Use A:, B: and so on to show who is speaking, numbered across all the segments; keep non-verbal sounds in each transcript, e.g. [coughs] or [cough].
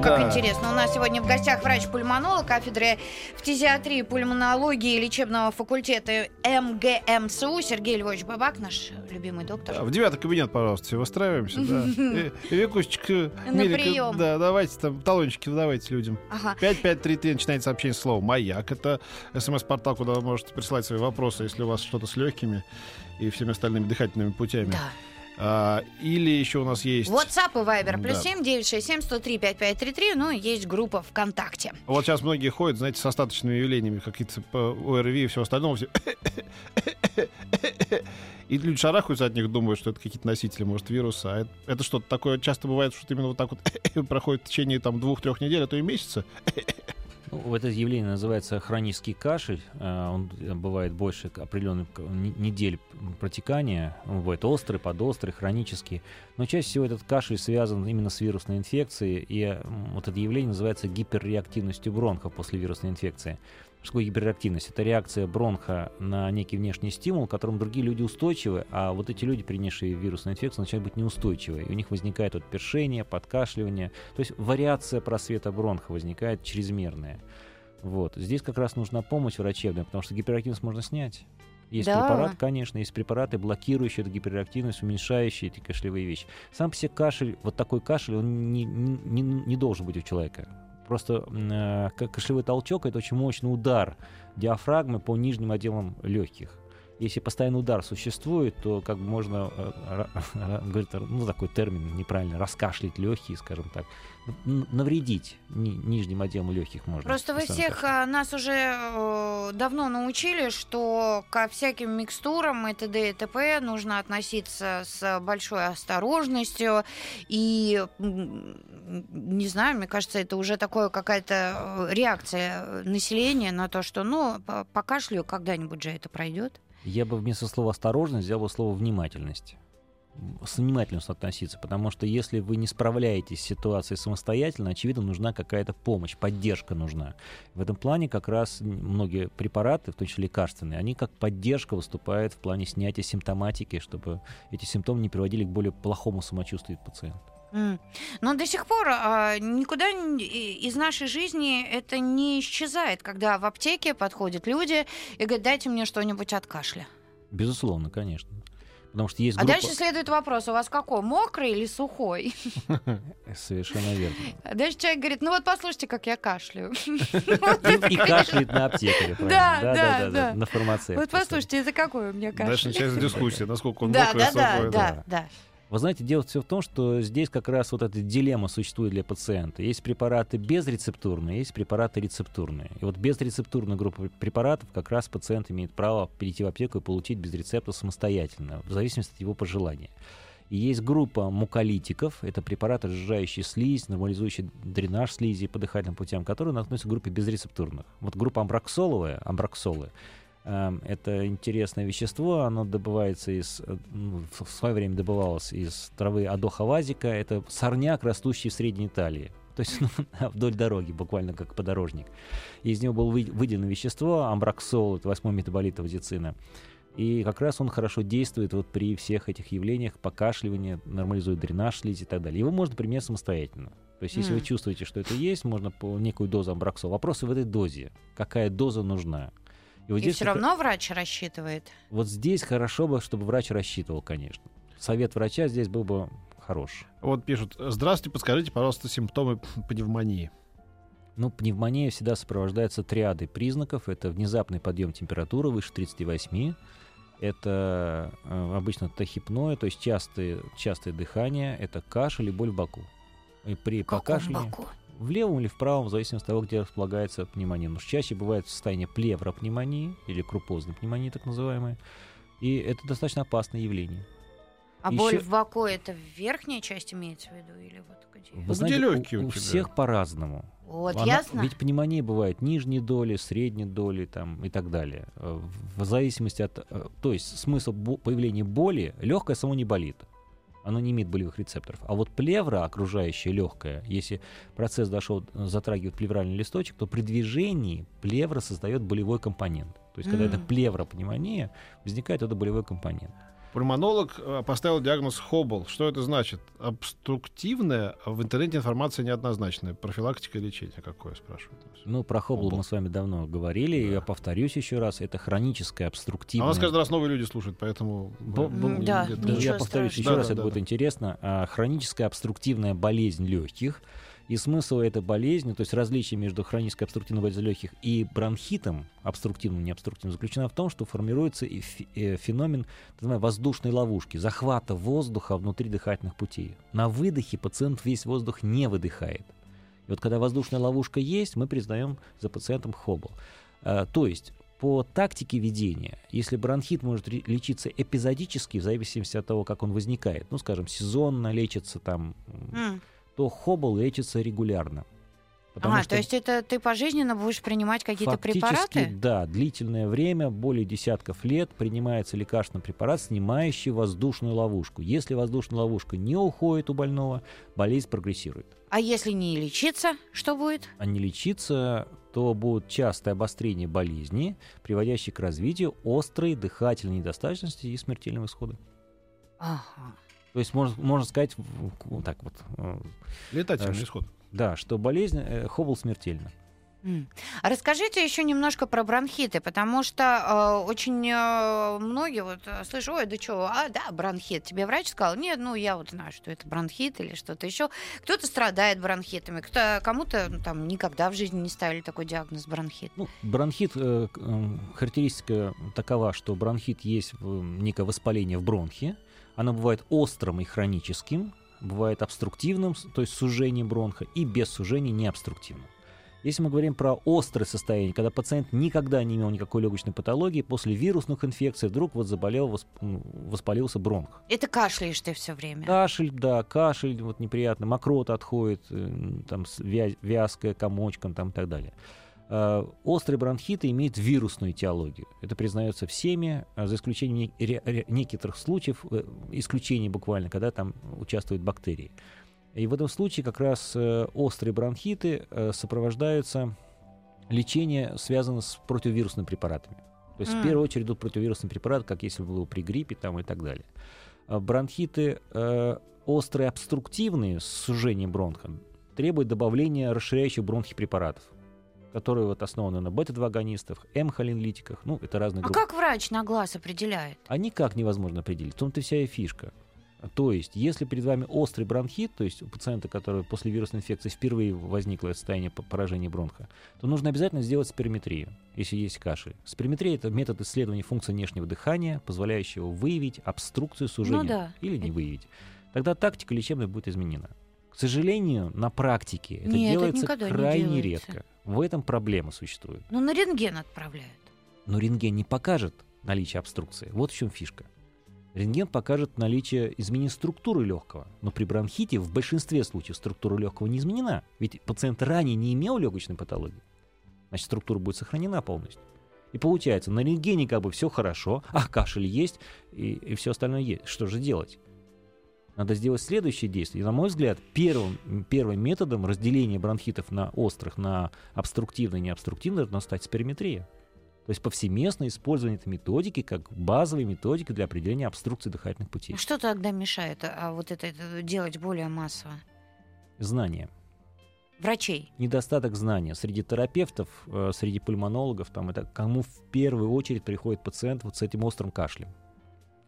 A: Ох, как
B: Да.
A: интересно. У нас сегодня в гостях врач-пульмонолог кафедры фтизиатрии, пульмонологии и лечебного факультета МГМСУ Сергей Львович Бабак, наш любимый доктор.
B: В девятый кабинет, пожалуйста, все выстраиваемся. Да. Викусечка, Милика,
A: прием.
B: да, давайте там талончики выдавайте людям.
A: Ага.
B: 5533 начинается сообщение слова «Маяк». Это смс-портал, куда вы можете присылать свои вопросы, если у вас что-то с легкими и всеми остальными дыхательными путями.
A: Да.
B: А, или еще у нас есть...
A: WhatsApp и Viber. Плюс
B: Да.
A: 7 967 103 5533. Ну, есть группа ВКонтакте.
B: Вот сейчас многие ходят, знаете, с остаточными явлениями, какие-то по ОРВИ и все остальное. [coughs] все- И люди шарахаются от них, думают, что это какие-то носители, может, вируса. А это, это что-то такое часто бывает, что именно вот так вот [coughs] проходит в течение там двух-трех недель, а то и месяца.
C: Ну, это явление называется хронический кашель. А, Он э, бывает больше определенных недель протекания. Он бывает острый, подострый, хронический. Но чаще всего этот кашель связан именно с вирусной инфекцией. И вот это явление называется гиперреактивностью бронха после вирусной инфекции. Что такое гиперреактивность? Это реакция бронха на некий внешний стимул, к которому другие люди устойчивы, а вот эти люди, принесшие вирусную инфекцию, начинают быть неустойчивы. И у них возникает вот першение, подкашливание. То есть вариация просвета бронха возникает чрезмерная. Вот. Здесь как раз нужна помощь врачебная, потому что гиперактивность можно снять. Есть
A: Да.
C: препарат, конечно, есть препараты, блокирующие эту гиперактивность, уменьшающие эти кашлевые вещи. Сам по себе кашель, вот такой кашель, он не- не- не должен быть у человека. Просто э, кашлевой толчок это очень мощный удар диафрагмы по нижним отделам легких. Если постоянный удар существует, то как бы можно, э, ра- [laughs] ра- говорит, ну такой термин неправильно, раскашлять легкие, скажем так, навредить ни- нижним отделам легких можно.
A: Просто вы всех а, нас уже э, давно научили, что ко всяким микстурам и т.д. и т.п. нужно относиться с большой осторожностью. И, не знаю, мне кажется, это уже такое какая-то э, реакция населения на то, что, ну, по- покашлю, когда-нибудь же это пройдет.
C: Я бы вместо слова осторожность взял бы слово внимательность. С внимательностью относиться, потому что если вы не справляетесь с ситуацией самостоятельно, очевидно, нужна какая-то помощь, поддержка нужна. В этом плане как раз многие препараты, в том числе лекарственные, они как поддержка выступают в плане снятия симптоматики, чтобы эти симптомы не приводили к более плохому самочувствию пациента.
A: Но до сих пор а, никуда из нашей жизни это не исчезает, когда в аптеке подходят люди и говорят, дайте мне что-нибудь от кашля.
C: Безусловно, конечно. Потому что есть
A: А
C: группа...
A: дальше следует вопрос, у вас какой, мокрый или сухой? [laughs]
C: Совершенно верно.
A: А дальше человек говорит, ну вот послушайте, как я кашляю. [laughs]
C: И, кашляет на аптекаре, правильно?
A: Да, да, да.
C: На фармацевте.
A: Вот послушайте, это какой у меня
B: Дальше
A: кашель?
B: начинается дискуссия, насколько он
A: Да,
B: мокрый,
A: да, да,
B: сухой,
A: да, да.
C: Вы знаете, дело все в том, что здесь как раз вот эта дилемма существует для пациента. Есть препараты безрецептурные, есть препараты рецептурные. И вот безрецептурная группа препаратов как раз пациент имеет право перейти в аптеку и получить без рецепта самостоятельно, в зависимости от его пожелания. И есть группа муколитиков, это препараты, разжижающие слизь, нормализующие дренаж слизи по дыхательным путям, которые относятся к группе безрецептурных. Вот группа амброксоловая, амброксолы, Эм, Это интересное вещество, оно добывается из, э, ну, в свое время добывалось из травы адохавазика. Это сорняк, растущий в Средней Италии. То есть [laughs] ну, вдоль дороги, буквально как подорожник. Из него было вы- выделено вещество, амброксол, это восьмой метаболит авзицина. И как раз он хорошо действует вот при всех этих явлениях, покашливание, нормализует дренаж слизи и так далее. Его можно применять самостоятельно. То есть, если вы чувствуете, что это есть, можно по некую дозу амброксола. Вопрос в этой дозе. Какая доза нужна? Вот
A: И
C: здесь
A: все
C: как-
A: равно врач рассчитывает.
C: вот здесь хорошо бы, чтобы врач рассчитывал, конечно. Совет врача здесь был бы хорош.
B: Вот пишут, здравствуйте, подскажите, пожалуйста, симптомы пневмонии.
C: Ну, пневмония всегда сопровождается триадой признаков. Это внезапный подъем температуры выше 38. Это э, обычно тахипноя, то есть частые, частое дыхание. Это кашель и боль в боку. И при покашливании...
A: боку?
C: В левом или в правом, в зависимости от того, где располагается пневмония. Но чаще бывает состояние плевропневмонии или крупозной пневмонии, так называемой. И это достаточно опасное явление.
A: А
C: Ещё-
A: боль в боку это в верхней части имеется в виду или вот где?
C: Вы
B: где
C: знаете,
B: легкие
C: у,
B: у тебя?
C: всех по-разному.
A: Вот,
C: Она-
A: ясно?
C: Ведь пневмония бывает нижней доли, средней доли там, и так далее. Э, В зависимости от... э, То есть смысл бо- появления боли, легкое само не болит. Оно не имеет болевых рецепторов. А вот плевра, окружающая легкая, если процесс дошел, затрагивает плевральный листочек, то при движении плевра создает болевой компонент. То есть, когда
A: М.
C: это плевропневмония, возникает это болевой компонент.
B: Пульмонолог э, поставил диагноз Хоббл. Что это значит? Обструктивная, а в интернете информация неоднозначная. Профилактика и лечение какое, спрашивают.
C: Ну, про Хоббл
B: Хоббл.
C: мы с вами давно говорили, и
B: Да.
C: я повторюсь еще раз, это хроническая
B: А
C: обструктивная...
B: у нас каждый раз новые люди слушают, поэтому...
C: Бо- бо-
A: да,
C: я повторюсь
A: страшного.
C: еще раз,
B: Да,
C: это
B: да,
C: будет
B: да.
C: интересно. А, хроническая обструктивная болезнь легких. И смысл этой болезни, то есть различие между хронической обструктивной болезнью легких и бронхитом, обструктивным и необструктивным, заключено в том, что формируется и э, феномен так называемой воздушной ловушки, захвата воздуха внутри дыхательных путей. На выдохе пациент весь воздух не выдыхает. И вот когда воздушная ловушка есть, мы признаем за пациентом Хоббл. А, То есть по тактике ведения, если бронхит может лечиться эпизодически, в зависимости от того, как он возникает, ну, скажем, сезонно лечится там, М. то Хоббл лечится регулярно. Потому
A: А,
C: что
A: то есть это ты пожизненно будешь принимать какие-то
C: фактически,
A: препараты?
C: да, длительное время, более десятков лет, принимается лекарственный препарат, снимающий воздушную ловушку. Если воздушная ловушка не уходит у больного, болезнь прогрессирует.
A: А если не лечиться, что будет?
C: а не лечиться, то будут частые обострения болезни, приводящие к развитию острой дыхательной недостаточности и смертельного исхода.
A: Ага.
C: То есть можно, можно сказать вот так вот, э,
B: Летательный
C: Ш-
B: исход.
C: да, что болезнь э, Хоббл смертельна.
A: А Расскажите еще немножко про бронхиты, потому что э, очень э, многие вот э, слышу, ой, да что, а, да, бронхит. Тебе врач сказал, нет, ну я вот знаю, что это бронхит или что-то еще. Кто-то страдает бронхитами, кто, кому-то ну, там никогда в жизни не ставили такой диагноз бронхит.
C: Ну, бронхит, э, характеристика такова, что бронхит есть некое воспаление в бронхе. Оно бывает острым и хроническим, бывает обструктивным, то есть сужением бронха, и без сужения необструктивным. Если мы говорим про острое состояние, когда пациент никогда не имел никакой легочной патологии, после вирусных инфекций вдруг вот заболел, воспалился бронх.
A: Это кашляешь ты все время.
C: Кашель, да, кашель вот неприятно, мокрота отходит, э, там вязкая, комочком там и так далее. Э, Острые бронхиты имеют вирусную этиологию. Это признается всеми, а за исключением некоторых случаев, э, исключений буквально, когда там участвуют бактерии. И в этом случае как раз э, острые бронхиты э, сопровождаются лечение связано с противовирусными препаратами. То есть в
A: М.
C: первую очередь идут противовирусные препараты, как если бы было при гриппе там, и так далее. Бронхиты э, острые обструктивные с сужением бронха требуют добавления расширяющих бронхи препаратов, которые вот основаны на бета-2 агонистах, М-холинлитиках, ну, это разные
A: А
C: группы.
A: как врач на глаз определяет?
C: А никак невозможно определить. В том-то вся и фишка. То есть, если перед вами острый бронхит, то есть у пациента, который после вирусной инфекции впервые возникло состояние по- поражения бронха, то нужно обязательно сделать спирометрию, если есть кашель. Спирометрия — это метод исследования функции внешнего дыхания, позволяющего выявить обструкцию сужения
A: Ну да.
C: или не выявить. Тогда тактика лечебная будет изменена. К сожалению, на практике это
A: Нет, это
C: делается
A: не
C: крайне
A: делается.
C: редко. В этом проблема существует.
A: Ну, на рентген отправляют.
C: Но рентген не покажет наличие обструкции. Вот в чем фишка. Рентген покажет наличие изменения структуры легкого. Но при бронхите в большинстве случаев структура легкого не изменена. Ведь пациент ранее не имел легочной патологии. Значит, структура будет сохранена полностью. И получается, на рентгене как бы все хорошо, а кашель есть, и, и все остальное есть. Что же делать? Надо сделать следующее действие. И, на мой взгляд, первым, первым методом разделения бронхитов на острых, на обструктивные и необструктивные должна стать спирометрия. То есть повсеместное использование этой методики как базовой методики для определения обструкции дыхательных путей.
A: А Что тогда мешает а, вот это, это делать более массово?
C: Знания.
A: Врачей.
C: Недостаток знания. Среди терапевтов, э, среди пульмонологов, там, это кому в первую очередь приходит пациент вот с этим острым кашлем,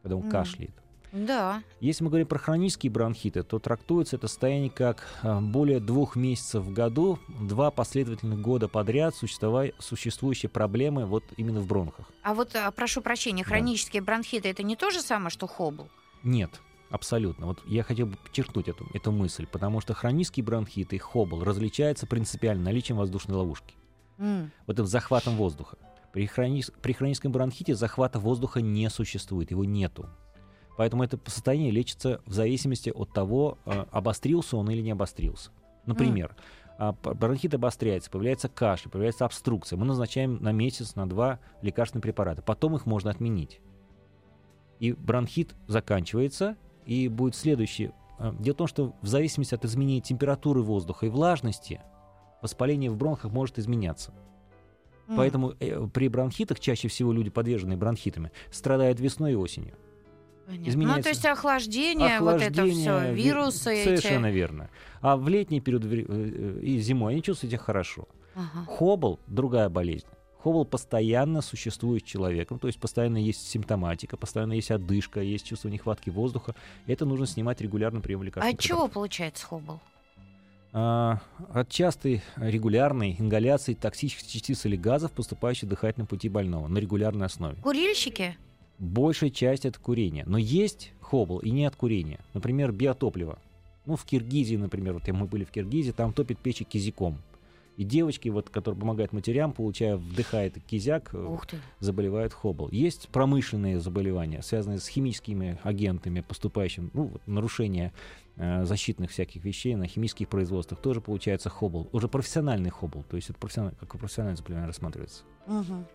C: когда он
A: М.
C: кашляет.
A: Да.
C: Если мы говорим про хронические бронхиты, то трактуется это состояние как э, более двух месяцев в году, два последовательных года подряд существующие проблемы вот именно в бронхах.
A: А вот, а, прошу прощения,
C: Да.
A: хронические бронхиты это не то же самое, что хобл?
C: Нет, абсолютно. Вот я хотел бы подчеркнуть эту, эту мысль, потому что хронические бронхиты и хобл различаются принципиально наличием воздушной ловушки,
A: М.
C: вот этим захватом воздуха. При, хрони- при хроническом бронхите захвата воздуха не существует, его нету. Поэтому это состояние лечится в зависимости от того, э, обострился он или не обострился. Например, п- бронхит обостряется, появляется кашель, появляется обструкция. Мы назначаем на месяц, на два лекарственные препараты. Потом их можно отменить. И бронхит заканчивается, и будет следующее. Э, Дело в том, что в зависимости от изменения температуры воздуха и влажности, воспаление в бронхах может изменяться.
A: М.
C: Поэтому э, при бронхитах чаще всего люди, подверженные бронхитами, страдают весной и осенью.
A: Понятно. Ну,
C: изменяется
A: то есть охлаждение, вот это все,
C: Охлаждение, ви-
A: вирусы эти.
C: Совершенно верно. А в летний период э, э, и зимой они чувствуют себя хорошо.
A: Ага.
C: Хобл — другая болезнь. Хобл постоянно существует с человеком, то есть постоянно есть симптоматика, постоянно есть одышка, есть чувство нехватки воздуха. Это нужно снимать регулярно прием
A: А
C: лекарственных
A: от чего получается хобл?
C: А, от частой регулярной ингаляции токсических частиц или газов, поступающих в дыхательном пути больного на регулярной основе.
A: Курильщики?
C: Большая часть это курение. Но есть хобл и не от курения. Например, биотопливо. Ну, в Киргизии, например, вот мы были в Киргизии, там топят печи кизиком. И девочки, вот, которые помогают матерям, получая, вдыхая этот кизяк, э, заболевают хобл. Есть промышленные заболевания, связанные с химическими агентами, поступающими, ну, вот, нарушение э, защитных всяких вещей на химических производствах, тоже получается хобл. Уже профессиональный хобл, то есть это профессиональ- как профессиональное заболевание рассматривается.
A: Мгм.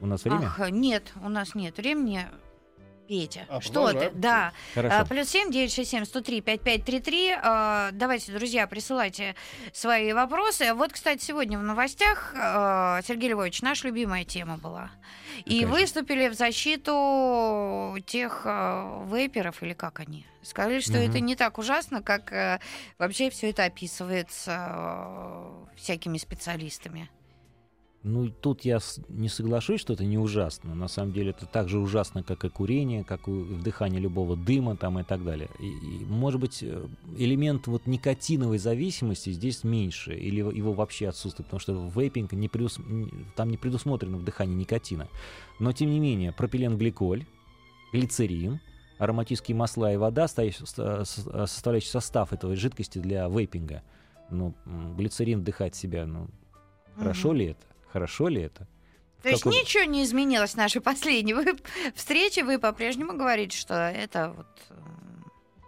C: У нас время?
A: Ах, нет, у нас нет времени. Петя,
B: А,
A: что ты? Да.
C: Хорошо.
A: А, Плюс семь девять шесть семь сто три пять пять три три. А, Давайте, друзья, присылайте свои вопросы. Вот, кстати, сегодня в новостях, а, Сергей Львович, наша любимая тема была. И
C: же?
A: выступили в защиту тех а, вейперов, или как они? Сказали, что
C: Мгм.
A: это не так ужасно, как а, вообще все это описывается а, всякими специалистами.
C: Ну, тут я не соглашусь, что это не ужасно. На самом деле это так же ужасно, как и курение, как и вдыхание любого дыма там и так далее. И, и, может быть, э, элемент вот никотиновой зависимости здесь меньше или его- вообще отсутствует, потому что вейпинг не предус- там не предусмотрено вдыхание никотина. Но, тем не менее, пропиленгликоль, глицерин, ароматические масла и вода, со- составляющий состав этой жидкости для вейпинга. Ну, глицерин вдыхать себя, ну, Хорошо
A: Мгм.
C: ли это? Хорошо ли это?
A: То есть
C: каком-
A: ничего не изменилось в нашей последней вы- [laughs] встрече. Вы по-прежнему говорите, что это вот э,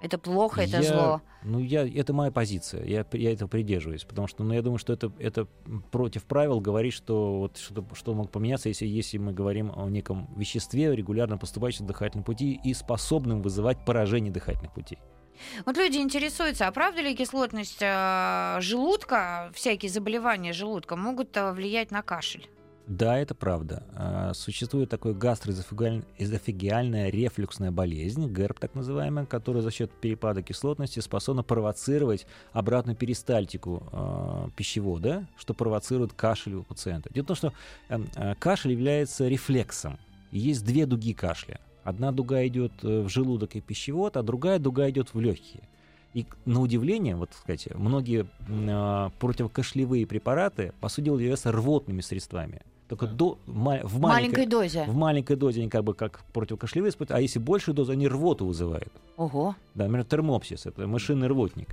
A: это плохо, это
C: Я-
A: зло.
C: Ну, я, это моя позиция. Я, я этого придерживаюсь. Потому что ну, я думаю, что это, это против правил говорить, что, вот, что, что мог поменяться, если, если мы говорим о неком веществе, регулярно поступающем в дыхательные пути и способным вызывать поражение дыхательных путей.
A: Вот люди интересуются, а правда ли кислотность э, желудка, всякие заболевания желудка могут э, влиять на кашель?
C: Да, это правда. А, Существует такое гастроэзофагиальная рефлюксная болезнь, ГЭРБ так называемая, которая за счет перепада кислотности способна провоцировать обратную перистальтику а, пищевода, что провоцирует кашель у пациента. Дело в том, что эм, а, кашель является рефлексом. Есть две дуги кашля. Одна дуга идет э, в желудок и пищевод, а другая дуга идет в легкие. И на удивление, вот сказать, многие м, а, противокашлевые препараты, по сути дела, являются рвотными средствами. Только до, ма- в, маленькой,
A: маленькой дозе.
C: в маленькой дозе они как бы как противокашлевые используют, а если большую дозу, они рвоту вызывают.
A: Ого.
C: Да, например, термопсис, это мышиный рвотник.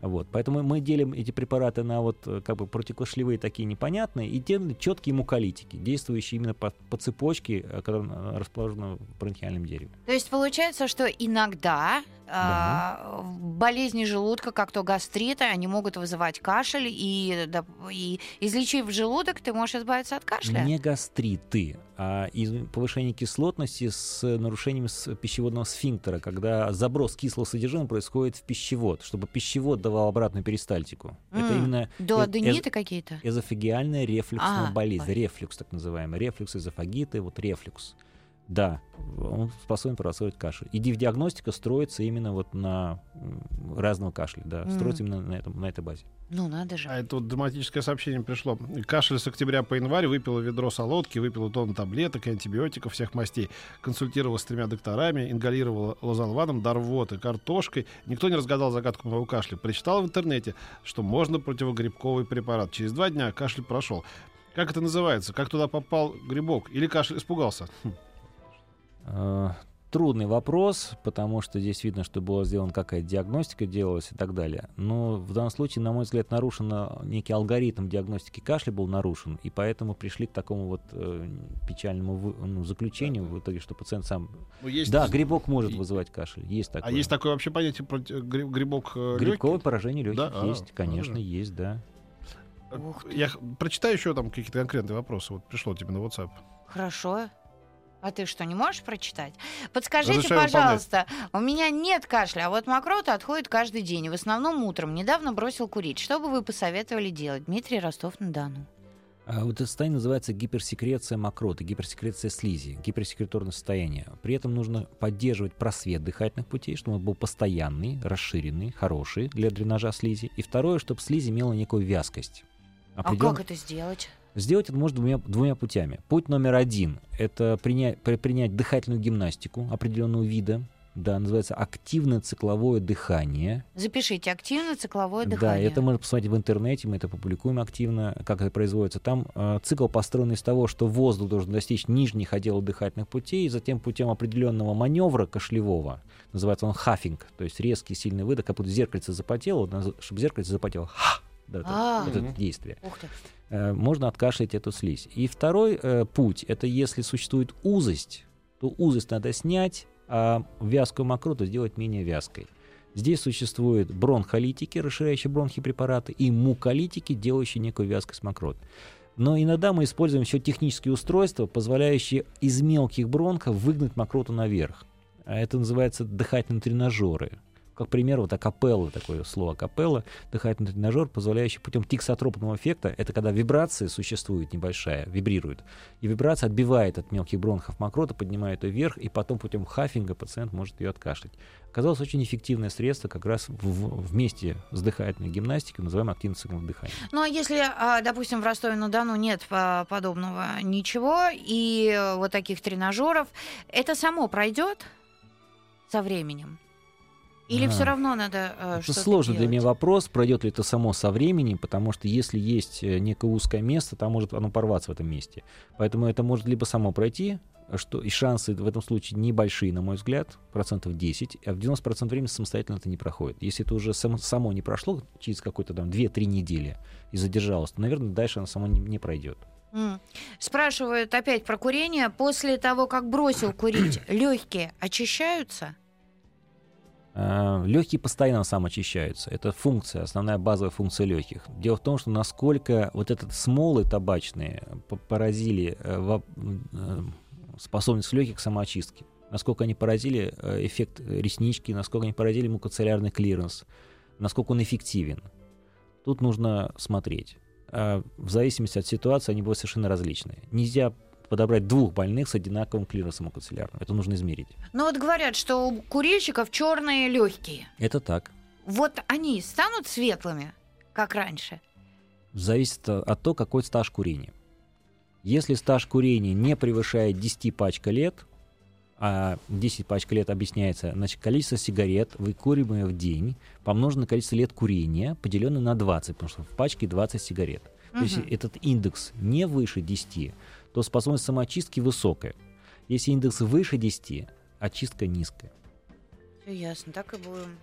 C: Вот, поэтому мы делим эти препараты на вот э, как бы противокашлевые такие непонятные и те четкие муколитики, действующие именно по, по цепочке, э, которая э, расположена в бронхиальном дереве.
A: То есть получается, что иногда а, болезни желудка, как то гастриты, они могут вызывать кашель, и, да, и излечив желудок, ты можешь избавиться от кашля?
C: Не гастриты, а из- повышение кислотности с нарушением с- пищеводного сфинктера, когда заброс кислого содержимого происходит в пищевод, чтобы пищевод давал обратную перистальтику. Это
A: М,
C: именно
A: До
C: э-
A: адениты какие-то?
C: эзофагиальная рефлюксная
A: А,
C: болезнь, рефлюкс так называемый, рефлюкс эзофагиты, вот рефлюкс. Да, он способен провоцировать кашель. И ди- диагностика строится именно вот на разного кашля, да,
A: М.
C: строится именно на, этом, на этой базе.
A: Ну, надо же.
B: А это вот драматическое сообщение пришло. Кашель с октября по январь, выпила ведро солодки, выпила тонну таблеток и антибиотиков всех мастей. Консультировалась с тремя докторами, ингалировала лозанваном, дарвоты, картошкой. Никто не разгадал загадку моего кашля. Прочитал в интернете, что можно противогрибковый препарат. Через два дня кашель прошел. Как это называется? Как туда попал грибок? Или кашель испугался? Хм.
C: Э, Трудный вопрос, потому что здесь видно, что была сделана какая-то диагностика, делалась и так далее. Но в данном случае, на мой взгляд, нарушен э, некий алгоритм диагностики кашля был нарушен, и поэтому пришли к такому вот э, печальному вы- ну, заключению в итоге, что пациент сам...
B: Ну, есть-
C: Да, грибок может
B: и-
C: вызывать кашель, есть такое.
B: А есть такое вообще понятие проти- гри- грибок э,
C: Грибковое
B: лёгкий?
C: поражение легких
B: Да? А,
C: есть, конечно,
B: тоже.
C: есть, да.
A: Ух ты.
B: Я прочитаю еще там какие-то конкретные вопросы. Вот пришло тебе на WhatsApp.
A: Хорошо. А ты что, не можешь прочитать? Подскажите,
B: Разрешаю
A: пожалуйста, у меня нет кашля, а вот мокрота отходит каждый день, и в основном утром. Недавно бросил курить. Что бы вы посоветовали делать? Дмитрий Ростов-на-Дону.
C: А Вот это состояние называется гиперсекреция мокроты, гиперсекреция слизи, гиперсекреторное состояние. При этом нужно поддерживать просвет дыхательных путей, чтобы он был постоянный, расширенный, хороший для дренажа слизи. И второе, чтобы слизь имела некую вязкость.
A: А
C: Определен-
A: как это сделать?
C: Сделать это можно двумя, двумя путями. Путь номер один — это принять, при- принять дыхательную гимнастику определенного вида. Да, называется активное цикловое дыхание.
A: Запишите активно цикловое
C: Да,
A: дыхание.
C: это можно посмотреть в интернете, мы это публикуем активно, как это производится. Там э, цикл построен из того, что воздух должен достичь нижних отделов дыхательных путей, и затем путем определенного маневра кашлевого, называется он хаффинг, то есть резкий сильный выдох, как будто зеркальце запотело, чтобы зеркальце запотело, ха, да, это-
A: А.
C: вот это
B: Мгм.
C: действие.
A: Ух ты.
C: Э, можно откашлять эту слизь. И второй э, путь, это если существует узость, то узость надо снять, а вязкую мокроту сделать менее вязкой. Здесь существуют бронхолитики, расширяющие бронхи препараты, и муколитики, делающие некую вязкость мокрот. Но иногда мы используем еще технические устройства, позволяющие из мелких бронхов выгнать мокроту наверх. А Это называется дыхательные тренажеры. Как пример, вот акапелла, такое слово акапелла, дыхательный тренажер, позволяющий путем тиксотропного эффекта, это когда вибрация существует небольшая, вибрирует, и вибрация отбивает от мелких бронхов мокроту, поднимает ее вверх, и потом путем хаффинга пациент может ее откашлять. Оказалось очень эффективное средство как раз в- в- вместе с дыхательной гимнастикой, называемым активным циклом дыхания.
A: Ну, а если, а, допустим, в Ростове-на-Дону нет а, подобного ничего, и э, вот таких тренажеров, это само пройдет со временем? Или
C: А.
A: все равно надо э,
C: Это
A: что-то
C: сложный для
A: делать?
C: меня вопрос, пройдет ли это само со временем, потому что если есть э, некое узкое место, там может оно порваться в этом месте. Поэтому это может либо само пройти, что и шансы в этом случае небольшие, на мой взгляд, процентов 10, а в 90% времени самостоятельно это не проходит. Если это уже само, само не прошло через какой-то там 2-3 недели и задержалось, то, наверное, дальше оно само не, не пройдет.
A: Спрашивают опять про курение. После того, как бросил курить, [clears throat] легкие очищаются?
C: Легкие постоянно самоочищаются. Это функция, основная базовая функция легких. Дело в том, что насколько вот этот смолы табачные п- поразили э, э, способность легких к самоочистке, насколько они поразили э, эффект реснички, насколько они поразили мукоцилиарный клиренс, насколько он эффективен. Тут нужно смотреть. В зависимости от ситуации они будут совершенно различные. Нельзя подобрать двух больных с одинаковым клиренсом мукоцеллярным. Это нужно измерить.
A: Ну вот говорят, что у курильщиков черные легкие.
C: Это так.
A: Вот они станут светлыми, как раньше?
C: зависит от того, какой стаж курения. Если стаж курения не превышает 10 пачка лет, а 10 пачка лет объясняется, значит, количество сигарет, выкуриваемое в день, помноженное на количество лет курения, поделенное на 20, потому что в пачке 20 сигарет. То есть этот индекс не выше 10, то способность самоочистки высокая. Если индекс выше 10, очистка низкая.
A: Все ясно, так и будем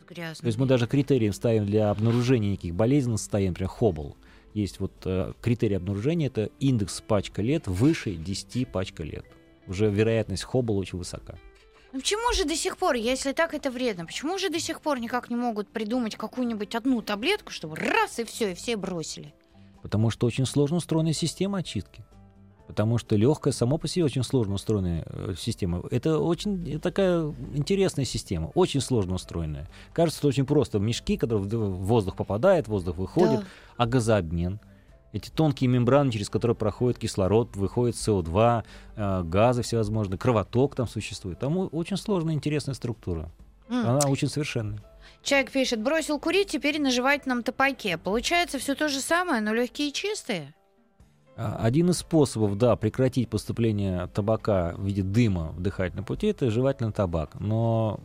A: с грязными.
C: То есть мы даже критерием ставим для обнаружения неких болезненных состояний, например, хоббл. Есть вот э, критерий обнаружения, это индекс пачка лет выше 10 пачка лет. Уже вероятность хоббл очень высока.
A: Ну почему же до сих пор, если так это вредно, почему же до сих пор никак не могут придумать какую-нибудь одну таблетку, чтобы раз и все, и все бросили?
C: Потому что очень сложно устроена система очистки. Потому что легкая само по себе очень сложно устроенная э, система. Это очень такая интересная система, очень сложно устроенная. Кажется, это очень просто. Мешки, которые в воздух попадает, воздух выходит,
A: Да.
C: а газообмен. Эти тонкие мембраны, через которые проходит кислород, выходит СО2, э, газы всевозможные, кровоток там существует. Там очень сложная, интересная структура.
A: М.
C: Она очень совершенная.
A: Человек пишет, бросил курить, теперь на жевательном топайке. Получается все то же самое, но легкие и чистые.
C: А, Один из способов, да, прекратить поступление табака в виде дыма в дыхательном пути, это жевательный табак. Но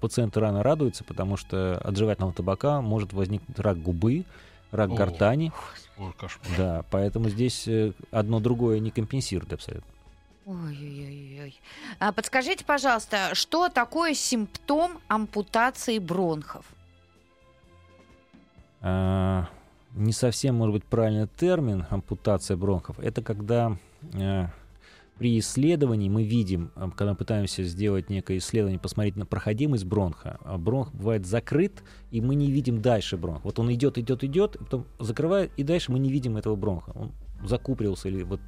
C: пациенты рано радуются, потому что от жевательного табака может возникнуть рак губы, рак
B: О.
C: гортани.
B: Ой, кошмар.
C: Да, поэтому здесь э, одно другое не компенсирует абсолютно.
A: Ой-ой-ой. А подскажите, пожалуйста, что такое симптом ампутации бронхов?
C: А, не совсем, может быть, правильный термин ампутация бронхов. Это когда э, при исследовании мы видим, э, когда мы пытаемся сделать некое исследование, посмотреть на проходимость бронха, а бронх бывает закрыт, и мы не видим дальше бронх. Вот он идет, идет, идет, потом закрывает, и дальше мы не видим этого бронха. Он закупорился или вот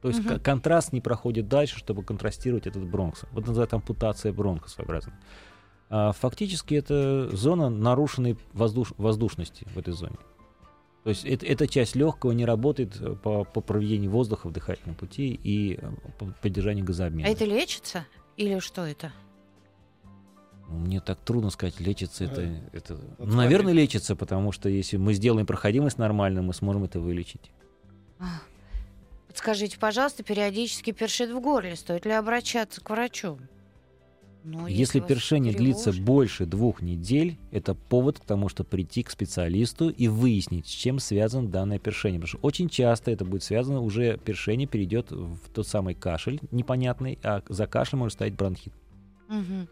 C: То есть к- контраст не проходит дальше, чтобы контрастировать этот бронхс. Вот называется ампутация бронха своеобразная. А фактически это зона нарушенной воздуш- воздушности в этой зоне. То есть это- эта часть легкого не работает э, по, по проведению воздуха в дыхательном пути и э, по поддержанию газообмена.
A: А это лечится? Или что это?
C: Ну, Мне так трудно сказать, лечится это.
B: Э,
C: это...
B: вот
C: Ну, наверное,
B: смотри.
C: лечится, потому что если мы сделаем проходимость нормально, мы сможем это вылечить.
A: А, Подскажите, пожалуйста, периодически першит в горле. Стоит ли обращаться к врачу? Ну,
C: Если першение длится
A: тревожит.
C: больше двух недель, это повод к тому, чтобы прийти к специалисту и выяснить, с чем связано данное першение. Потому что очень часто это будет связано, уже першение перейдет в тот самый кашель непонятный, а за кашлем может стоять бронхит.
A: Мгм.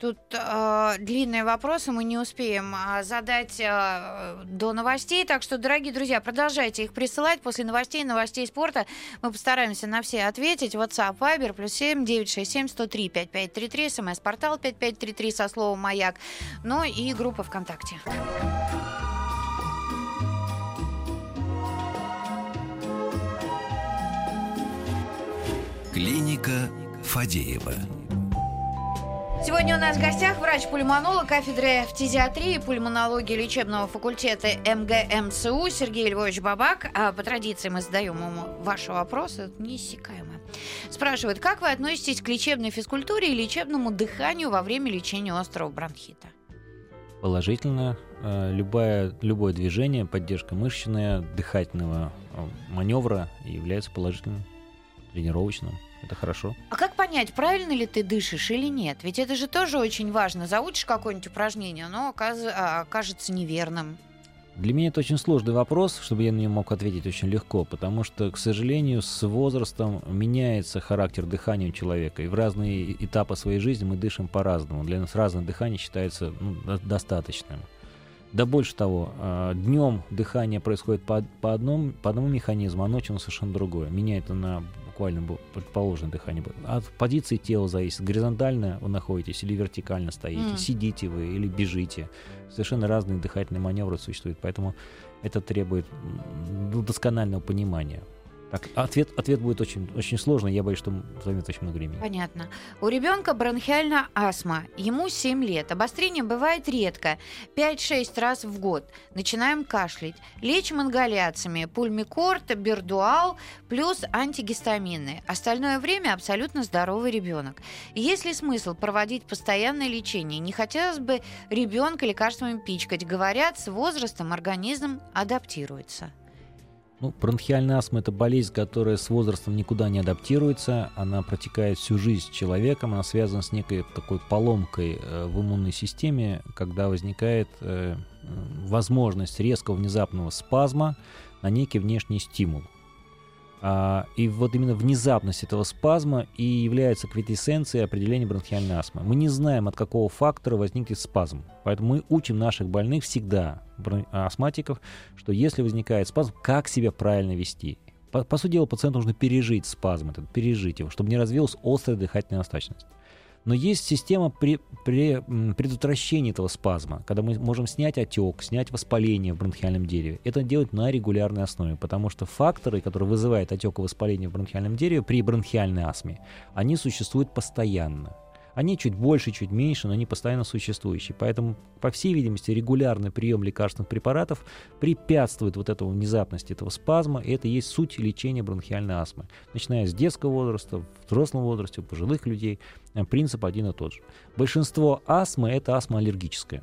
A: Тут э, длинные вопросы мы не успеем а, задать э, до новостей, так что, дорогие друзья, продолжайте их присылать. После новостей, новостей спорта мы постараемся на все ответить. WhatsApp, Viber, плюс 7 967 103 5533, смс-портал 5533 со словом «Маяк», ну и группа ВКонтакте.
D: Клиника Фадеева.
A: Сегодня у нас в гостях врач-пульмонолог кафедры фтизиатрии и пульмонологии лечебного факультета МГМЦУ Сергей Львович Бабак. А по традиции мы задаем ему ваши вопросы неиссякаемо. Спрашивает, как вы относитесь к лечебной физкультуре и лечебному дыханию во время лечения острого бронхита?
C: Положительно, э, любое, любое движение, поддержка мышечная, дыхательного э, маневра является положительным, тренировочным. Это хорошо.
A: А как понять, правильно ли ты дышишь или нет? Ведь это же тоже очень важно. Заучишь какое-нибудь упражнение, оно оказ- а, окажется неверным.
C: Для меня это очень сложный вопрос, чтобы я на него мог ответить очень легко, потому что, к сожалению, с возрастом меняется характер дыхания у человека, и в разные этапы своей жизни мы дышим по-разному. Для нас разное дыхание считается ну, до- достаточным. Да больше того, днем дыхание происходит по, по, одному, по одному механизму, а ночью оно совершенно другое. Меняет на буквально бу- предположенное дыхание. От позиции тела зависит. Горизонтально вы находитесь или вертикально стоите,
A: М.
C: сидите вы или бежите. Совершенно разные дыхательные маневры существуют, поэтому это требует ну, досконального понимания. Так, ответ, ответ будет очень, очень сложный, я боюсь, что займет очень много времени.
A: Понятно. У ребенка бронхиальная астма. Ему 7 лет. Обострение бывает редко. 5-6 раз в год. Начинаем кашлять. Лечим ингаляциями. Пульмикорт, бердуал, плюс антигистамины. Остальное время абсолютно здоровый ребенок. Есть ли смысл проводить постоянное лечение? Не хотелось бы ребенка лекарствами пичкать. Говорят, с возрастом организм адаптируется.
C: Ну, бронхиальная астма – это болезнь, которая с возрастом никуда не адаптируется. Она протекает всю жизнь с человеком. Она связана с некой такой поломкой э, в иммунной системе, когда возникает э, э, возможность резкого внезапного спазма на некий внешний стимул. А, и вот именно внезапность этого спазма и является квитэссенцией определения бронхиальной астмы. Мы не знаем, от какого фактора возникнет спазм. Поэтому мы учим наших больных всегда, брон- астматиков, что если возникает спазм, как себя правильно вести. По, по сути дела, пациенту нужно пережить спазм, этот, пережить его, чтобы не развилась острая дыхательная остаточность. Но есть система при, при, предотвращения этого спазма, когда мы можем снять отек, снять воспаление в бронхиальном дереве. Это делать на регулярной основе, потому что факторы, которые вызывают отек и воспаление в бронхиальном дереве при бронхиальной астме, они существуют постоянно. Они чуть больше, чуть меньше, но они постоянно существующие. Поэтому, по всей видимости, регулярный прием лекарственных препаратов препятствует вот этому внезапности этого спазма, и это и есть суть лечения бронхиальной астмы. Начиная с детского возраста, в взрослом возрасте, у пожилых людей, э, принцип один и тот же. Большинство астмы – это астма аллергическая.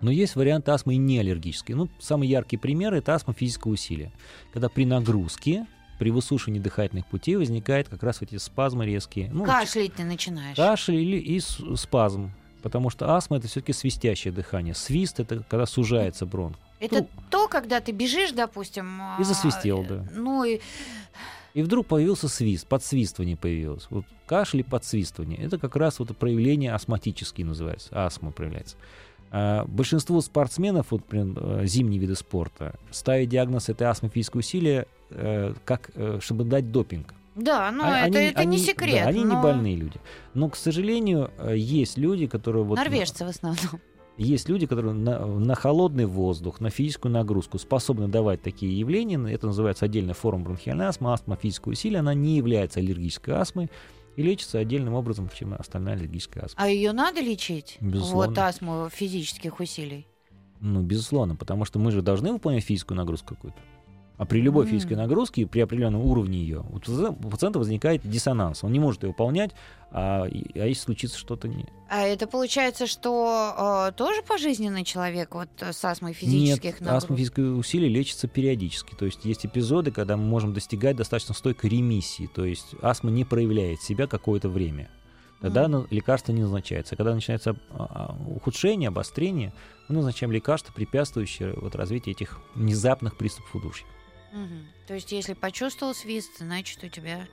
C: Но есть варианты астмы и неаллергические. Ну, самый яркий пример – это астма физического усилия. Когда при нагрузке, при высушивании дыхательных путей возникает как раз эти спазмы резкие. Ну,
A: Кашлять ты начинаешь.
C: Кашель или и спазм. Потому что астма это все-таки свистящее дыхание. Свист это когда сужается бронх.
A: Это
C: Ну,
A: то, когда ты бежишь, допустим...
C: И
A: а,
C: засвистел, да.
A: Ну и
C: И вдруг появился свист, подсвистывание появилось. Вот кашель и подсвистывание. Это как раз вот проявление астматические называется. Астма проявляется. А, большинству спортсменов, вот, например, э, зимние виды спорта, ставить диагноз этой астмы физического усилия, э, как, э, чтобы дать допинг.
A: да, ну
C: А-
A: это,
C: они-
A: это не
C: они-
A: секрет.
C: Да, они не
A: но
C: больные люди. Но, к сожалению, э, есть люди, которые... Вот,
A: Норвежцы в основном.
C: Есть люди, которые на, на холодный воздух, на физическую нагрузку способны давать такие явления. Это называется отдельная форма бронхиальной астмы. Астма физического усилия, она не является аллергической астмой и лечится отдельным образом, чем остальная аллергическая астма.
A: А ее надо лечить?
C: Безусловно.
A: Вот астму физических усилий.
C: Ну, безусловно, потому что мы же должны выполнять физическую нагрузку какую-то. А при любой физической нагрузке, при определенном уровне ее, у паци- у пациента возникает диссонанс. Он не может ее выполнять, а, а если случится что-то не...
A: А это получается, что э, тоже пожизненный человек вот э, с астмой физических
C: Нет,
A: нагрузок?
C: астма физическое усилие лечится периодически. То есть есть эпизоды, когда мы можем достигать достаточно стойкой ремиссии. То есть астма не проявляет себя какое-то время. Тогда на- лекарство не назначается. Когда начинается а, а, ухудшение, обострение, мы назначаем лекарство, препятствующее вот, развитию этих внезапных приступов удушья.
A: Мгм. То есть, если почувствовал свист, значит, у тебя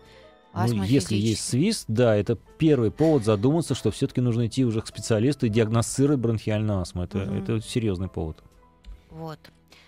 C: Ну,
A: астма
C: если есть
A: физическая.
C: свист, да, это первый повод задуматься, что все-таки нужно идти уже к специалисту и диагностировать бронхиальную астму. Это,
A: Мгм.
C: это серьезный повод.
A: Вот.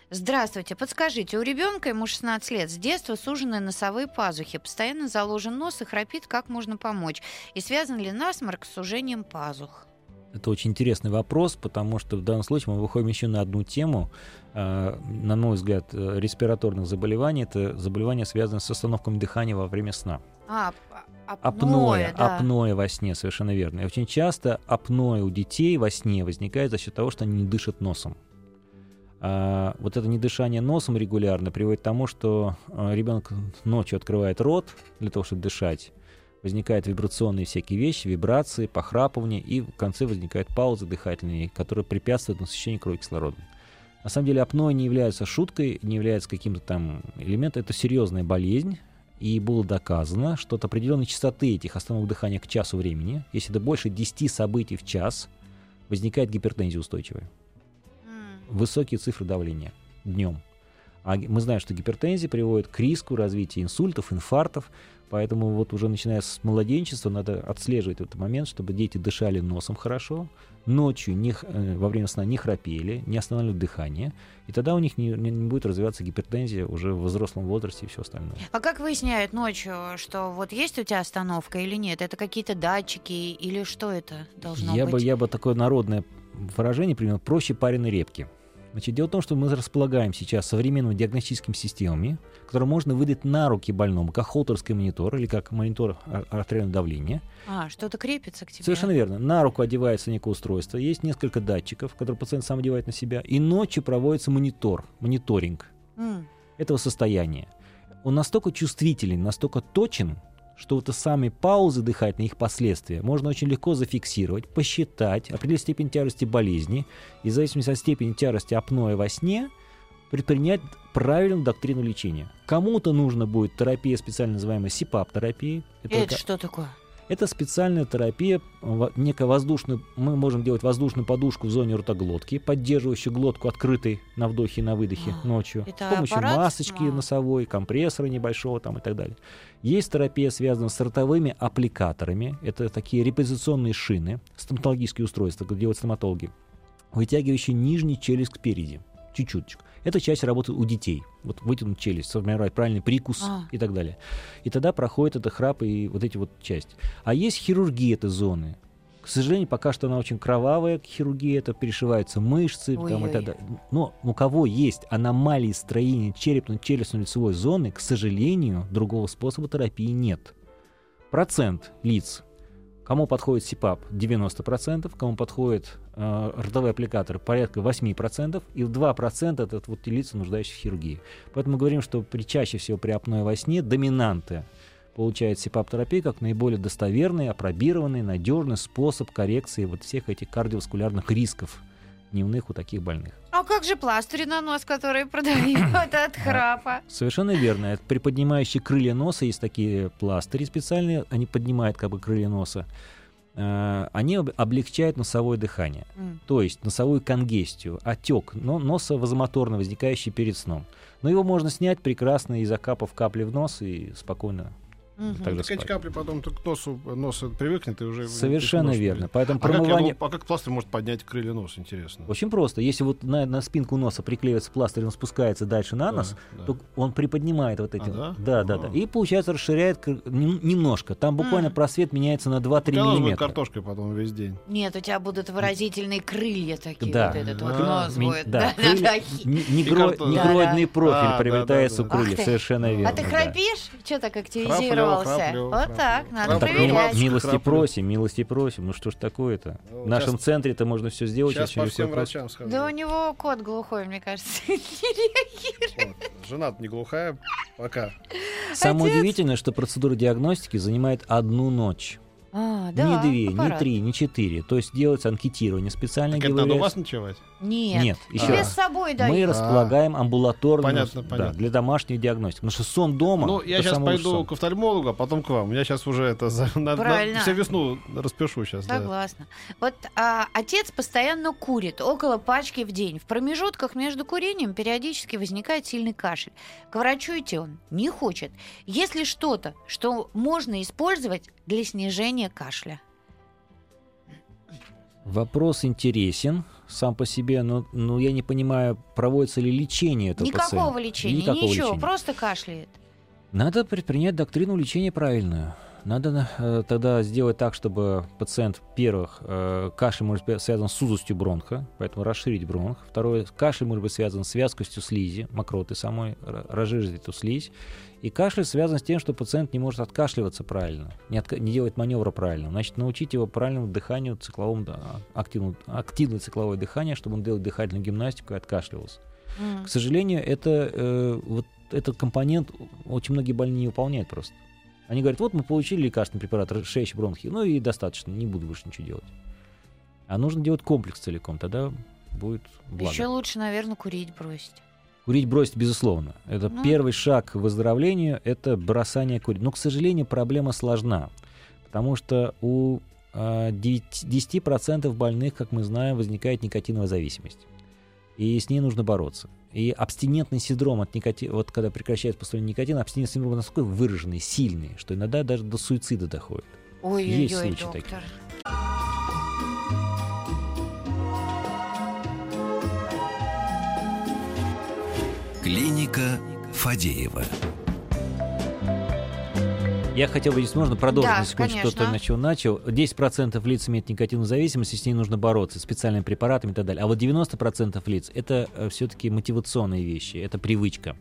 A: Здравствуйте, подскажите, у ребенка, ему 16 лет, с детства сужены носовые пазухи, постоянно заложен нос и храпит, как можно помочь? И связан ли насморк с сужением пазух?
C: Это очень интересный вопрос, потому что в данном случае мы выходим еще на одну тему. э, На мой взгляд, э, респираторных заболеваний. Это заболевания, связанные с остановками дыхания во время сна.
A: А, п-
C: Апноэ,
A: да.
C: апноэ во сне, совершенно верно. И очень часто апноэ у детей во сне возникает за счет того, что они не дышат носом. А, вот это недышание носом регулярно приводит к тому, что а, ребенок ночью открывает рот для того, чтобы дышать. Возникают вибрационные всякие вещи, вибрации, похрапывание, и в конце возникают паузы дыхательные, которые препятствуют насыщению крови кислородом. На самом деле апноэ не является шуткой, не является каким-то там элементом. Это серьезная болезнь, и было доказано, что от определенной частоты этих остановок дыхания к часу времени, если это больше 10 событий в час, возникает гипертензия устойчивая. Высокие цифры давления днем. А мы знаем, что гипертензия приводит к риску развития инсультов, инфарктов, поэтому вот уже начиная с младенчества надо отслеживать этот момент, чтобы дети дышали носом хорошо, ночью не, э, во время сна не храпели, не останавливали дыхание, и тогда у них не, не- будет развиваться гипертензия уже в взрослом возрасте и все остальное.
A: А как выясняют ночью, что вот есть у тебя остановка или нет? Это какие-то датчики или что это должно
C: я
A: быть?
C: Бы, я бы такое народное выражение применил проще пареной репки. Значит, дело в том, что мы располагаем сейчас современными диагностическими системами, которые можно выдать на руки больному, как холтерский монитор или как монитор ар- артериального давления.
A: А, что-то крепится к тебе.
C: Совершенно верно. На руку одевается некое устройство, есть несколько датчиков, которые пациент сам одевает на себя, и ночью проводится монитор, мониторинг
A: М.
C: этого состояния. Он настолько чувствителен, настолько точен, что вот эти самые паузы дыхательные, их последствия, можно очень легко зафиксировать, посчитать, определить степень тяжести болезни, и в зависимости от степени тяжести апноэ во сне предпринять правильную доктрину лечения. Кому-то нужно будет терапия, специально называемая СИПАП-терапия.
A: Это что такое?
C: Это специальная терапия, во- некая воздушная, мы можем делать воздушную подушку в зоне ротоглотки, поддерживающую глотку открытой на вдохе и на выдохе
A: А,
C: ночью, с помощью
A: аппарат?
C: масочки
A: А.
C: носовой, компрессора небольшого там и так далее. Есть терапия, связанная с ротовыми аппликаторами, это такие репозиционные шины, стоматологические устройства, как делают стоматологи, вытягивающие нижнюю челюсть спереди, чуть-чуть. Эта часть работает у детей. Вот вытянуть челюсть, сформировать правильный прикус
A: А.
C: и так далее. И тогда проходит это храп и вот эти вот части. А есть хирургия этой зоны. К сожалению, пока что она очень кровавая, хирургия, это перешиваются мышцы там, и так далее. Но у кого есть аномалии строения черепно-челюстно-лицевой зоны, к сожалению, другого способа терапии нет. Процент лиц, кому подходит СИПАП 90%, кому подходит э, ротовые аппликаторы? Порядка 8%, и в 2% это вот лица, нуждающиеся в хирургии. Поэтому мы говорим, что при, чаще всего при апное во сне доминанты получает СИПАП-терапия как наиболее достоверный, апробированный, надежный способ коррекции вот всех этих кардиоваскулярных рисков дневных у таких больных.
A: А как же пластыри на нос, которые продают [coughs] от храпа?
C: Совершенно верно. Это приподнимающие крылья носа есть такие пластыри специальные, они поднимают как бы крылья носа. Э, Они об- облегчают носовое дыхание, то есть носовую конгестию, отек но, носа вазомоторно возникающий перед сном. Но его можно снять прекрасно и закапав капли в нос и спокойно
A: Мгм.
C: Так же
B: Так эти капли потом ты к носу, нос привыкнет и уже...
C: Совершенно
B: нос
C: верно.
B: будет.
C: Поэтому
B: А как,
C: промывание...
B: думал, а как пластырь может поднять крылья носа, интересно?
C: Очень просто. Если вот на, на спинку носа приклеивается пластырь, он спускается дальше на
B: Да,
C: нос,
B: да.
C: то он приподнимает вот эти.
B: А, да?
C: да, да, да.
B: А.
C: И получается расширяет кр- нем- немножко. Там буквально
A: М.
C: просвет меняется на 2-3
B: У тебя нос будет
C: миллиметра.
B: картошкой потом весь день.
A: Нет, у тебя будут выразительные крылья такие.
C: Да.
A: Вот этот вот
B: А,
A: нос
C: Ми-
A: будет.
C: да,
A: Да, да, да.
C: Негроидный профиль приобретается
B: да,
C: у
B: да, да.
C: крыльев, совершенно верно.
A: А ты
C: да.
A: храпишь? Что так
B: Храплю,
A: Вот
B: храплю.
A: так, надо
B: Храплю. Проверять.
A: проверять.
C: милости
B: Храплю.
C: просим, милости просим. Ну что ж такое-то?
B: Ну,
C: В нашем центре-то можно все сделать.
B: Сейчас по всем врачам схожу.
A: Да у него кот глухой, мне кажется. [laughs]
B: Вот. Жена не глухая пока.
C: Самое
A: Отец.
C: удивительное, что процедура диагностики занимает одну ночь.
A: А, да,
C: не две, не
A: аппарат.
C: три, не четыре. То есть делается анкетирование специально.
B: Так это надо у вас ночевать?
A: Нет.
C: Нет, еще
A: Тебе
B: А.
A: с собой
C: Мы
A: дают.
C: располагаем амбулаторно
B: Понятно,
C: да,
B: понятно.
C: для домашней диагностики. Потому что сон дома.
B: Ну, я сейчас пойду
C: сон.
B: к офтальмологу, а потом к вам. Я сейчас уже это за, на, на- всю весну распишу сейчас. Да.
A: Согласна. Вот а, отец постоянно курит, около пачки в день. В промежутках между курением периодически возникает сильный кашель. К врачу идти он не хочет. Есть ли что-то, что можно использовать для снижения кашля?
C: Вопрос интересен сам по себе, но, но я не понимаю, проводится ли лечение этого
A: Никакого
C: пациента.
A: лечения,
C: Никакого
A: ничего,
C: лечения.
A: просто кашляет.
C: Надо предпринять доктрину лечения правильную. Надо э, тогда сделать так, чтобы пациент, во-первых, э, кашель может быть связан с узостью бронха, поэтому расширить бронх. Второе, кашель может быть связан с вязкостью слизи, мокроты самой, разжижить эту слизь. И кашель связан с тем, что пациент не может откашливаться правильно, не, отка- не делать маневра правильно. Значит, научить его правильному дыханию, цикловому, да, активному, активное цикловое дыхание, чтобы он делал дыхательную гимнастику и откашливался.
A: М.
C: К сожалению, это, э, вот этот компонент очень многие больные не выполняют просто. Они говорят, вот мы получили лекарственный препарат, расширяющий бронхи, ну и достаточно, не буду больше ничего делать. А нужно делать комплекс целиком, тогда будет благо.
A: Еще лучше, наверное, курить бросить.
C: Курить бросить, безусловно. Это
A: Ну.
C: первый шаг к выздоровлению, это бросание курить. Но, к сожалению, проблема сложна, потому что у а, 9 10% больных, как мы знаем, возникает никотиновая зависимость. И с ней нужно бороться. И абстинентный синдром от никотина, вот когда прекращается поступление никотина, абстинентный синдром настолько выраженный, сильный, что иногда даже до суицида доходит.
A: Ой-ой-ой,
C: Есть случаи
A: доктор.
C: такие.
D: Клиника Фадеева.
C: Я хотел бы, если можно, продолжить
A: Да,
C: на секундочку то,
A: конечно.
C: на чего начал. 10% лиц имеют никотиновую зависимость, и с ней нужно бороться специальными препаратами и так далее. А вот 90% лиц — это все-таки мотивационные вещи, это привычка.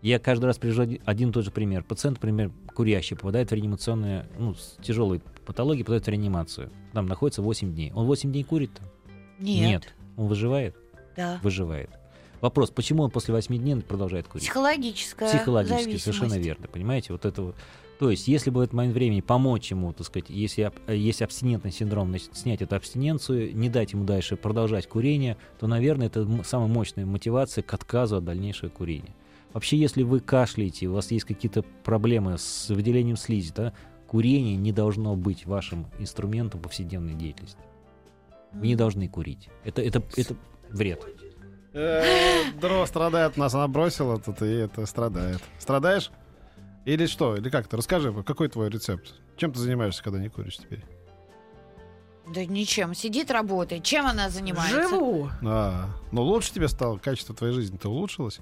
C: Я каждый раз привожу один, и тот же пример. Пациент, например, курящий, попадает в реанимационную, ну, с тяжелой патологией, попадает в реанимацию. Там находится 8 дней. Он 8 дней курит?
A: Нет.
C: Он выживает?
A: Да.
C: Выживает. Вопрос, почему он после 8 дней продолжает курить?
A: Психологическая
C: Психологически, совершенно верно, понимаете, вот это вот. То есть, если бы в этот момент времени помочь ему, так сказать, если э, есть абстинентный синдром, значит, снять эту абстиненцию, не дать ему дальше продолжать курение, то, наверное, это самая мощная мотивация к отказу от дальнейшего курения. Вообще, если вы кашляете, у вас есть какие-то проблемы с выделением слизи, да, курение не должно быть вашим инструментом повседневной деятельности. Вы не должны курить. Это, это, это вред.
B: Э, Дро страдает, нас она бросила тут, и это страдает. Страдаешь? Или что? Или как-то? Расскажи, какой твой рецепт? Чем ты занимаешься, когда не куришь теперь?
A: Да ничем. Сидит, работает. Чем она занимается?
E: Живу.
B: А, ну лучше тебе стало, качество твоей жизни-то улучшилось?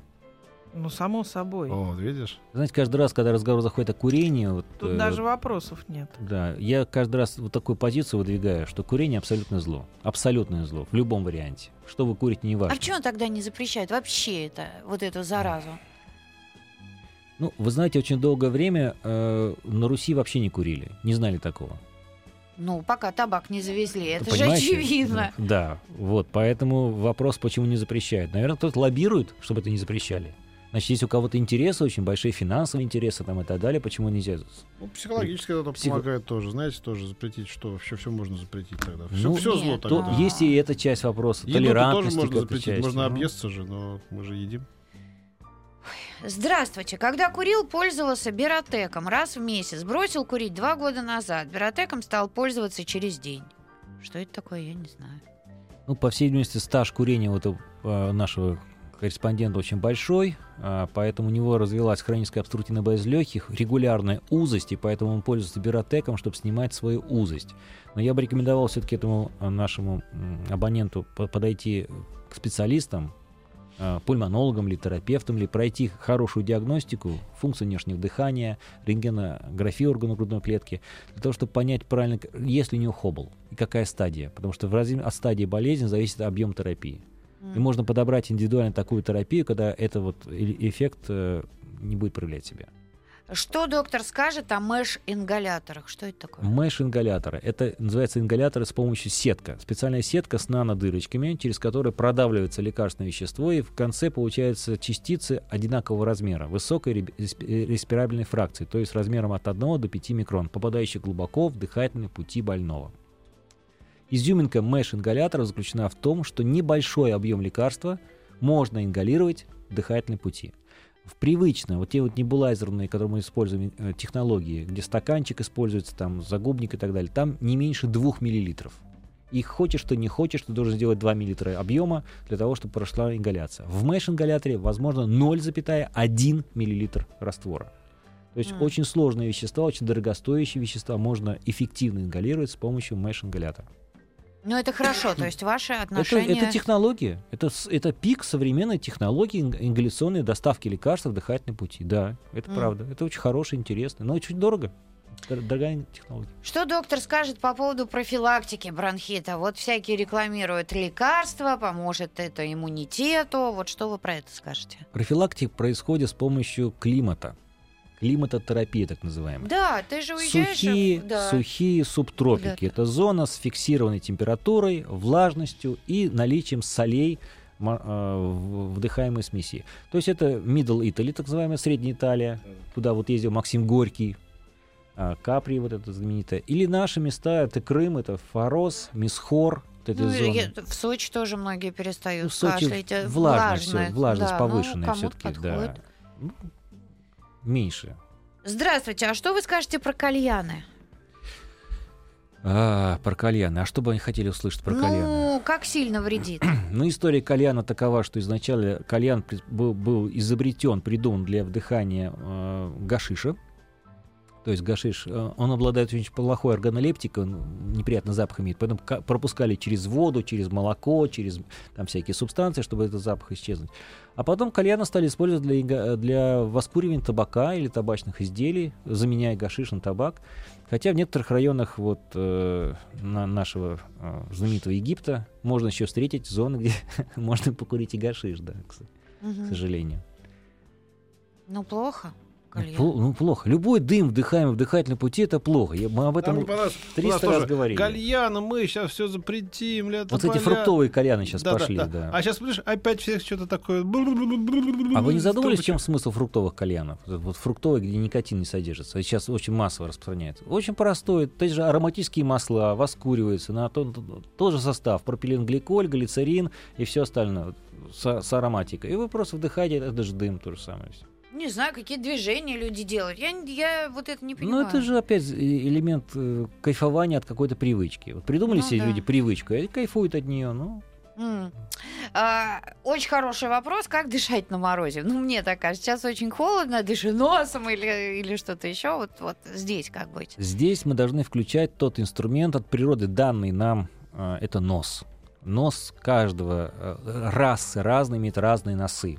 E: Ну, само собой.
B: О, вот видишь?
C: Знаете, каждый раз, когда разговор заходит о курении, вот,
E: Тут
C: э,
E: даже вопросов нет.
C: Да, я каждый раз вот такую позицию выдвигаю, что курение абсолютно зло. Абсолютное зло. В любом варианте. Что вы курите, не
A: А
C: важно.
A: почему тогда не запрещают вообще это, вот эту заразу?
C: Ну, вы знаете, очень долгое время э, на Руси вообще не курили. Не знали такого.
A: Ну, пока табак не завезли. Это же
C: Понимаете?
A: очевидно.
C: Да, вот. Поэтому вопрос, почему не запрещают. Наверное, кто-то лоббирует, чтобы это не запрещали. Значит, если у кого-то интересы, очень большие финансовые интересы там и так далее, почему нельзя?
B: Ну, психологически это
C: Психо-
B: помогает тоже. Знаете, тоже запретить, что вообще все можно запретить тогда. Все,
C: Ну,
B: все
A: нет,
B: зло
A: то
B: тогда.
C: То есть и эта часть вопроса.
B: Тоже
C: толерантности
B: можно
C: какой-то
B: запретить.
C: части.
B: Можно
C: Ну,
B: объесться же, но мы же едим.
A: Здравствуйте. Когда курил, пользовался Беротеком раз в месяц. Бросил курить два года назад. Беротеком стал пользоваться через день. Что это такое, я не знаю.
C: Ну, по всей видимости, стаж курения вот у э, нашего корреспондент очень большой, а, поэтому у него развилась хроническая обструктивная болезнь легких, регулярная узость, и поэтому он пользуется биротеком, чтобы снимать свою узость. Но я бы рекомендовал все-таки этому а, нашему абоненту по- подойти к специалистам, а, пульмонологам или терапевтам, или пройти хорошую диагностику функции внешнего дыхания, рентгенографию органов грудной клетки, для того, чтобы понять правильно, есть ли у него хоббл и какая стадия. Потому что в разы- от стадии болезни зависит объем терапии. И можно подобрать индивидуально такую терапию, когда это вот э- эффект э, не будет проявлять себя.
A: Что доктор скажет о мэш-ингаляторах? Что это такое?
C: Мэш-ингаляторы. Это называется ингаляторы с помощью сетка. Специальная сетка с нанодырочками, через которые продавливается лекарственное вещество, и в конце получаются частицы одинакового размера, высокой респ- э, респирабельной фракции, то есть размером от 1 до 5 микрон, попадающих глубоко в дыхательные пути больного. Изюминка мэш-ингалятора заключена в том, что небольшой объем лекарства можно ингалировать в дыхательные пути. В привычно, вот те вот небулайзерные, которые мы используем, э, технологии, где стаканчик используется, там, загубник и так далее, там не меньше 2 миллилитров. И хочешь ты, не хочешь, ты должен сделать 2 миллилитра объема для того, чтобы прошла ингаляция. В мэш-ингаляторе возможно 0,1 миллилитр раствора. То есть
A: М.
C: очень сложные вещества, очень дорогостоящие вещества можно эффективно ингалировать с помощью мэш-ингалятора.
A: Ну, это хорошо, то есть ваши
C: Это,
A: отношения...
C: это технология. Это, это пик современной технологии ин- ингаляционной доставки лекарств в дыхательные пути. Да, это
A: М.
C: правда. Это очень хороший, интересно, но очень дорого. Дор- Дорогая технология.
A: Что доктор скажет по поводу профилактики бронхита? Вот всякие рекламируют лекарства, поможет это иммунитету. Вот что вы про это скажете?
C: Профилактика происходит с помощью климата. Климатотерапия, так называемая.
A: Да, ты же уезжаешь...
C: Сухие,
A: да.
C: сухие субтропики.
A: Куда-то.
C: Это зона с фиксированной температурой, влажностью и наличием солей э, вдыхаемой смеси. То есть это Middle Italy, так называемая Средняя Италия, куда вот ездил Максим Горький, а, Капри вот это знаменитое. Или наши места, это Крым, это Фарос, Мисхор, вот эти
A: Ну,
C: зоны.
A: я- в Сочи тоже многие перестают
C: Ну, в Сочи
A: кашлять. э,
C: влажность,
A: влажное.
C: влажность
A: Да, ну,
C: повышенная
A: кому-то
C: все-таки, да. Ну, меньше.
A: Здравствуйте, а что вы скажете про кальяны?
C: А, про кальяны. А что бы они хотели услышать про кальяны?
A: Ну, как сильно вредит? [clears throat]
C: Ну, история кальяна такова, что изначально кальян был, был изобретен, придуман для вдыхания э, гашиша. То есть гашиш, э, он обладает очень плохой органолептикой, он неприятный запах имеет. Поэтому ка- пропускали через воду, через молоко, через там всякие субстанции, чтобы этот запах исчезнуть. А потом кальяна стали использовать для, ига- для воскуривания табака или табачных изделий, заменяя гашиш на табак. Хотя в некоторых районах вот, э, на нашего э, знаменитого Египта можно еще встретить зоны, где [laughs] можно покурить и гашиш, да, к, с- к сожалению.
A: Ну, плохо.
C: Ну,
A: кальян.
C: ну, плохо. Любой дым, вдыхаемый в дыхательном пути, это плохо. Я- мы об
B: Там
C: этом.
B: У
C: 300
B: нас
C: раз
B: тоже
C: говорили.
B: Кальяны мы сейчас все запретим. лето
C: Вот эти
B: поля.
C: фруктовые кальяны сейчас
B: Да, да,
C: пошли,
B: да.
C: да.
B: А сейчас, смотришь, опять всех что-то такое.
C: А вы не задумывались, в чем смысл фруктовых кальянов? Вот фруктовый, где никотин не содержится. Сейчас очень массово распространяется. Очень простой. Те же ароматические масла воскуриваются на тот, тот же состав. Пропиленгликоль, глицерин и все остальное с, с ароматикой. И вы просто вдыхаете, это же дым, то же самое. всё.
A: Не знаю, какие движения люди делают. Я, я вот это не
C: Ну,
A: понимаю.
C: это же опять э, элемент э, кайфования от какой-то привычки. Вот придумали
A: Ну
C: себе
A: да.
C: люди привычку, и кайфуют от нее. Ну,
A: М. А, очень хороший вопрос, как дышать на морозе. Ну, мне так кажется, сейчас очень холодно, дыши носом или, или что-то еще. Вот, вот здесь как быть?
C: Здесь мы должны включать тот инструмент от природы, данный нам, э, это нос. Нос каждого э, расы разный имеет разные носы.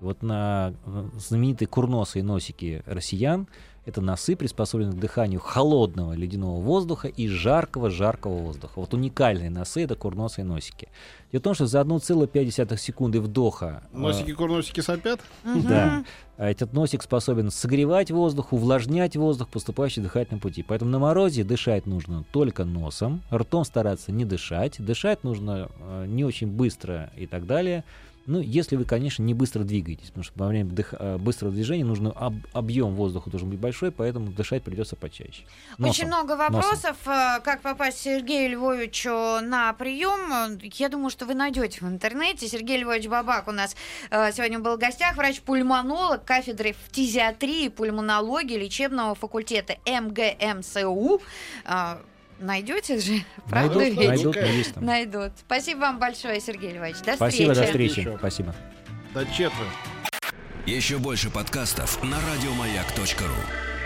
C: Вот на э, знаменитые курносые носики россиян это носы, приспособленные к дыханию холодного ледяного воздуха и жаркого-жаркого воздуха. Вот уникальные носы — это курносые носики. Дело в том, что за 1,5 секунды вдоха э,
B: Носики, курносики сопят.
C: да. А Этот носик способен согревать воздух, увлажнять воздух, поступающий в дыхательном пути. Поэтому на морозе дышать нужно только носом, ртом стараться не дышать, дышать нужно э, не очень быстро и так далее. Ну, если вы, конечно, не быстро двигаетесь, потому что во время дых- э, быстрого движения нужно об- объем воздуха должен быть большой, поэтому дышать придется почаще.
A: Очень
C: Носом.
A: много вопросов, э, как попасть Сергею Львовичу на прием. Я думаю, что вы найдете в интернете. Сергей Львович Бабак у нас э, сегодня был в гостях, врач-пульмонолог кафедры фтизиатрии и пульмонологии лечебного факультета МГМСУ. Найдете же, [laughs] правда
C: Найдут,
A: ведь?
C: найдут, там.
A: Найдут. Спасибо вам большое, Сергей Львович. До
C: Спасибо, до
A: встречи.
C: встречи.
B: Еще.
C: Спасибо.
B: До четверти.
D: Еще больше подкастов на радиомаяк.ру.